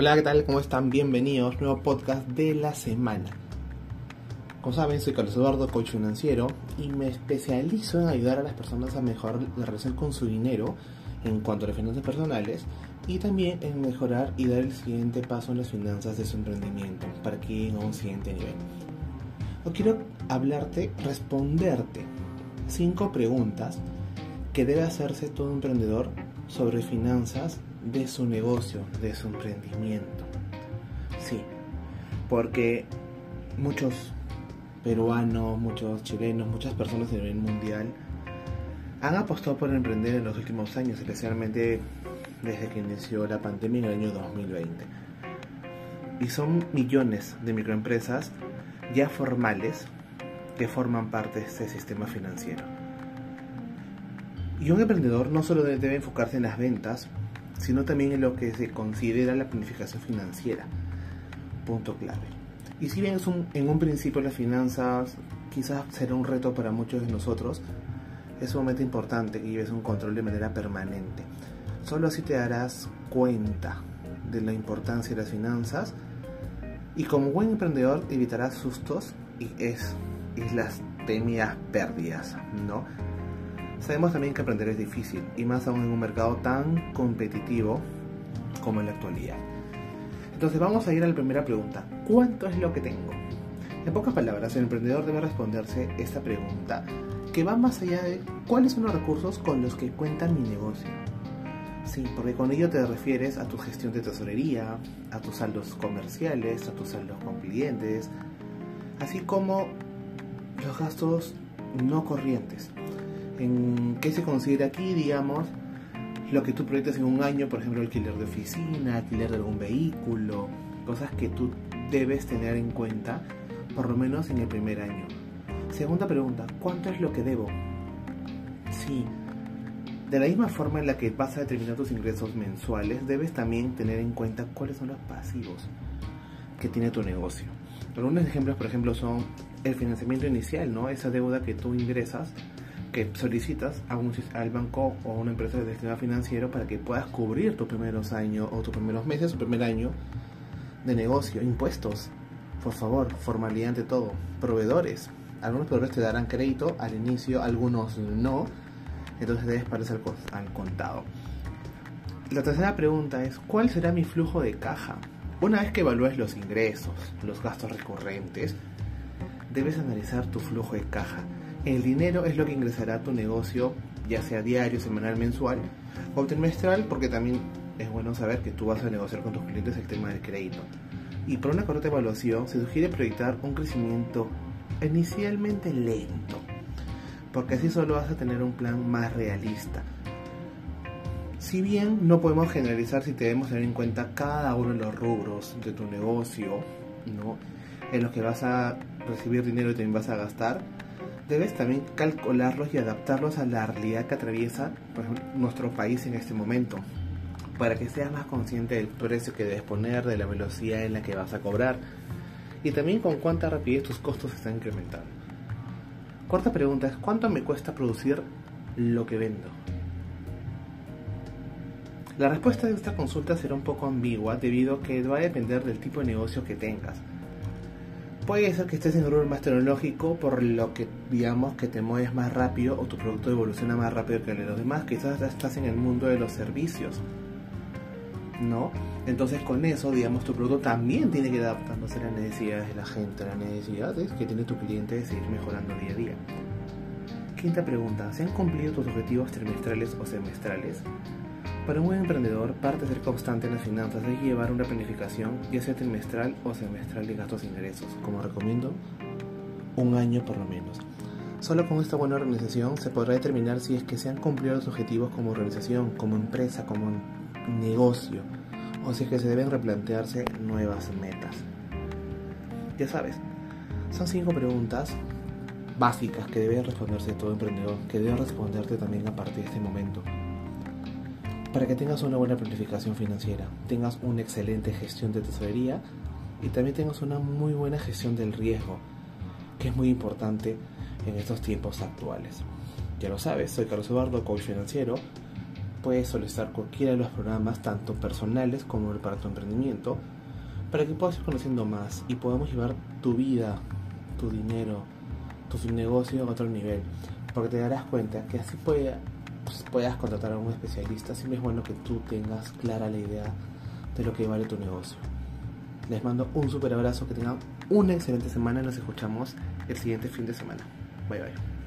Hola, ¿qué tal? ¿Cómo están? Bienvenidos, nuevo podcast de la semana. Como saben, soy Carlos Eduardo, coach financiero, y me especializo en ayudar a las personas a mejorar la relación con su dinero en cuanto a las finanzas personales y también en mejorar y dar el siguiente paso en las finanzas de su emprendimiento para que lleguen a un siguiente nivel. Hoy quiero hablarte, responderte cinco preguntas que debe hacerse todo emprendedor sobre finanzas de su negocio, de su emprendimiento. Sí, porque muchos peruanos, muchos chilenos, muchas personas a nivel mundial han apostado por emprender en los últimos años, especialmente desde que inició la pandemia en el año 2020. Y son millones de microempresas ya formales que forman parte de este sistema financiero. Y un emprendedor no solo debe enfocarse en las ventas, sino también en lo que se considera la planificación financiera. Punto clave. Y si bien es un, en un principio las finanzas quizás será un reto para muchos de nosotros, es sumamente importante que lleves un control de manera permanente. Solo así te darás cuenta de la importancia de las finanzas y como buen emprendedor evitarás sustos y, es, y las temidas pérdidas, ¿no? Sabemos también que aprender es difícil y más aún en un mercado tan competitivo como en la actualidad. Entonces vamos a ir a la primera pregunta. ¿Cuánto es lo que tengo? En pocas palabras, el emprendedor debe responderse esta pregunta que va más allá de cuáles son los recursos con los que cuenta mi negocio. Sí, porque con ello te refieres a tu gestión de tesorería, a tus saldos comerciales, a tus saldos con clientes, así como los gastos no corrientes, en qué se considera aquí, digamos, lo que tú proyectas en un año, por ejemplo, alquiler de oficina, alquiler de algún vehículo, cosas que tú debes tener en cuenta, por lo menos en el primer año. Segunda pregunta, ¿cuánto es lo que debo? Sí, de la misma forma en la que vas a determinar tus ingresos mensuales, debes también tener en cuenta cuáles son los pasivos que tiene tu negocio. Algunos ejemplos, por ejemplo, son el financiamiento inicial, ¿no? Esa deuda que tú ingresas que solicitas a un, al banco o a una empresa de sistema financiero para que puedas cubrir tus primeros años o tus primeros meses, tu primer año de negocio, impuestos, por favor, formalidad ante todo, proveedores. Algunos proveedores te darán crédito al inicio, algunos no, entonces debes parecer al, al contado. La tercera pregunta es, ¿cuál será mi flujo de caja? Una vez que evalúes los ingresos, los gastos recurrentes, debes analizar tu flujo de caja el dinero es lo que ingresará a tu negocio, ya sea diario, semanal, mensual o trimestral, porque también es bueno saber que tú vas a negociar con tus clientes el tema del crédito. Y por una correcta evaluación se sugiere proyectar un crecimiento inicialmente lento, porque así solo vas a tener un plan más realista. Si bien no podemos generalizar si debemos tener en cuenta cada uno de los rubros de tu negocio, ¿no? en los que vas a recibir dinero y también vas a gastar, debes también calcularlos y adaptarlos a la realidad que atraviesa nuestro país en este momento, para que seas más consciente del precio que debes poner, de la velocidad en la que vas a cobrar y también con cuánta rapidez tus costos están incrementando. Cuarta pregunta es, ¿cuánto me cuesta producir lo que vendo? La respuesta de esta consulta será un poco ambigua debido a que va a depender del tipo de negocio que tengas Puede ser que estés en un rubro más tecnológico, por lo que digamos que te mueves más rápido o tu producto evoluciona más rápido que el de los demás. Quizás estás en el mundo de los servicios, ¿no? Entonces con eso, digamos, tu producto también tiene que ir adaptándose a las necesidades de la gente, a las necesidades que tiene tu cliente de seguir mejorando día a día. Quinta pregunta, ¿se han cumplido tus objetivos trimestrales o semestrales? Para un buen emprendedor, parte de ser constante en las finanzas es llevar una planificación, ya sea trimestral o semestral de gastos e ingresos. Como recomiendo, un año por lo menos. Solo con esta buena organización se podrá determinar si es que se han cumplido los objetivos como organización, como empresa, como negocio, o si es que se deben replantearse nuevas metas. Ya sabes, son cinco preguntas básicas que debe responderse todo emprendedor, que debe responderte también a partir de este momento para que tengas una buena planificación financiera, tengas una excelente gestión de tesorería y también tengas una muy buena gestión del riesgo, que es muy importante en estos tiempos actuales. Ya lo sabes, soy Carlos Eduardo, coach financiero, puedes solicitar cualquiera de los programas, tanto personales como para tu emprendimiento, para que puedas ir conociendo más y podamos llevar tu vida, tu dinero, tu negocio a otro nivel. Porque te darás cuenta que así puede, pues, puedas contratar a un especialista, siempre es bueno que tú tengas clara la idea de lo que vale tu negocio. Les mando un super abrazo, que tengan una excelente semana y nos escuchamos el siguiente fin de semana. Bye bye.